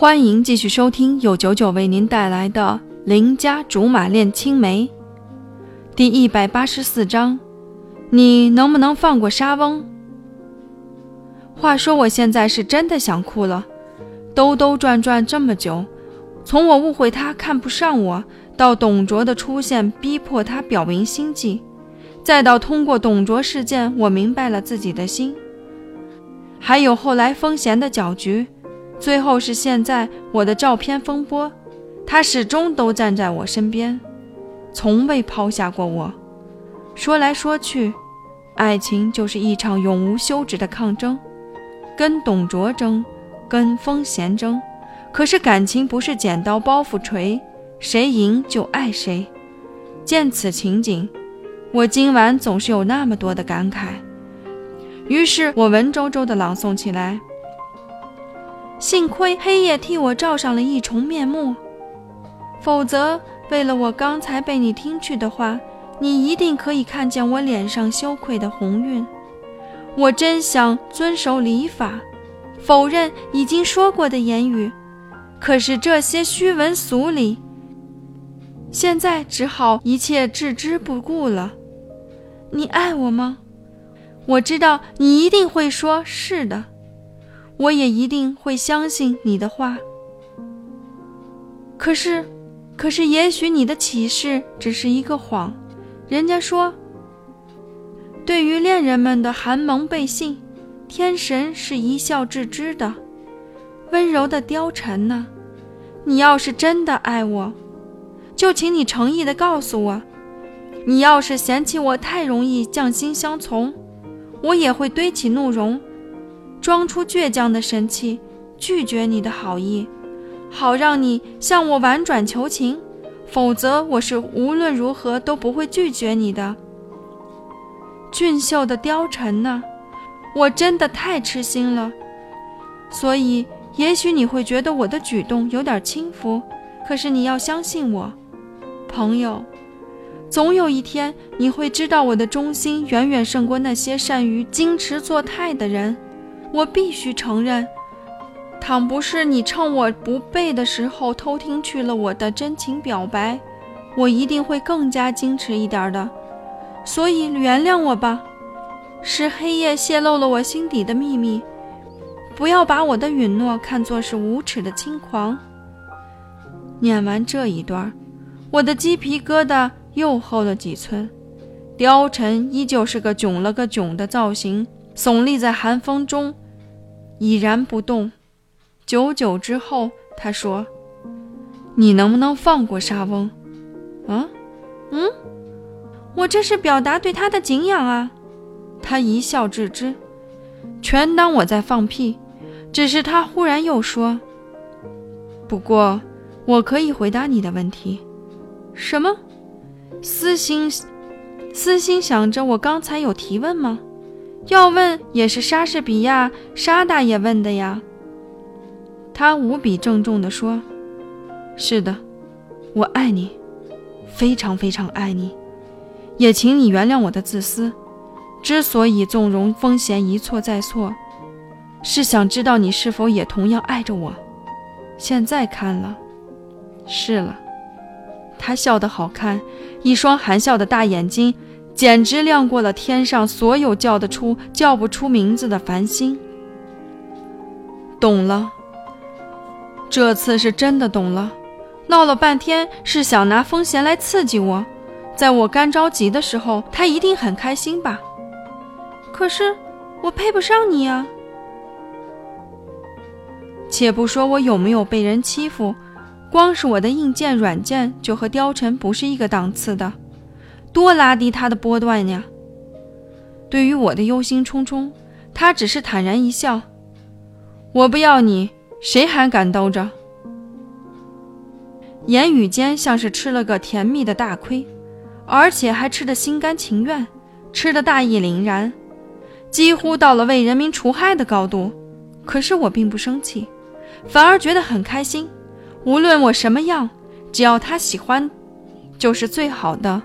欢迎继续收听由九九为您带来的《邻家竹马恋青梅》第一百八十四章。你能不能放过沙翁？话说我现在是真的想哭了，兜兜转转这么久，从我误会他看不上我，到董卓的出现逼迫他表明心迹，再到通过董卓事件我明白了自己的心，还有后来风贤的搅局，最后是现在我的照片风波，他始终都站在我身边，从未抛下过我。说来说去，爱情就是一场永无休止的抗争，跟董卓争，跟风贤争。可是感情不是剪刀包袱锤，谁赢就爱谁。见此情景，我今晚总是有那么多的感慨。于是我文绉绉地朗诵起来：幸亏黑夜替我罩上了一重面目，否则为了我刚才被你听去的话。你一定可以看见我脸上羞愧的红晕。我真想遵守礼法，否认已经说过的言语，可是这些虚文俗理，现在只好一切置之不顾了。你爱我吗？我知道你一定会说是的，我也一定会相信你的话。可是，可是，也许你的启示只是一个谎。人家说，对于恋人们的寒盟背信，天神是一笑置之的。温柔的貂蝉呢？你要是真的爱我，就请你诚意的告诉我。你要是嫌弃我太容易将心相从，我也会堆起怒容，装出倔强的神气，拒绝你的好意，好让你向我婉转求情。否则，我是无论如何都不会拒绝你的。俊秀的貂蝉呢？我真的太痴心了，所以也许你会觉得我的举动有点轻浮，可是你要相信我，朋友，总有一天你会知道我的忠心远远胜过那些善于矜持作态的人。我必须承认。倘不是你趁我不备的时候偷听去了我的真情表白，我一定会更加矜持一点的。所以原谅我吧，是黑夜泄露了我心底的秘密。不要把我的允诺看作是无耻的轻狂。念完这一段，我的鸡皮疙瘩又厚了几寸。貂蝉依旧是个囧了个囧的造型，耸立在寒风中，已然不动。久久之后，他说：“你能不能放过沙翁？”“啊，嗯，我这是表达对他的敬仰啊。”他一笑置之，全当我在放屁。只是他忽然又说：“不过，我可以回答你的问题。”“什么？”私心，私心想着我刚才有提问吗？要问也是莎士比亚沙大爷问的呀。他无比郑重地说：“是的，我爱你，非常非常爱你，也请你原谅我的自私。之所以纵容风贤一错再错，是想知道你是否也同样爱着我。现在看了，是了。”他笑得好看，一双含笑的大眼睛，简直亮过了天上所有叫得出叫不出名字的繁星。懂了。这次是真的懂了，闹了半天是想拿风贤来刺激我，在我干着急的时候，他一定很开心吧？可是我配不上你啊！且不说我有没有被人欺负，光是我的硬件软件就和貂蝉不是一个档次的，多拉低他的波段呀！对于我的忧心忡忡，他只是坦然一笑：“我不要你。”谁还敢兜着？言语间像是吃了个甜蜜的大亏，而且还吃得心甘情愿，吃得大义凛然，几乎到了为人民除害的高度。可是我并不生气，反而觉得很开心。无论我什么样，只要他喜欢，就是最好的。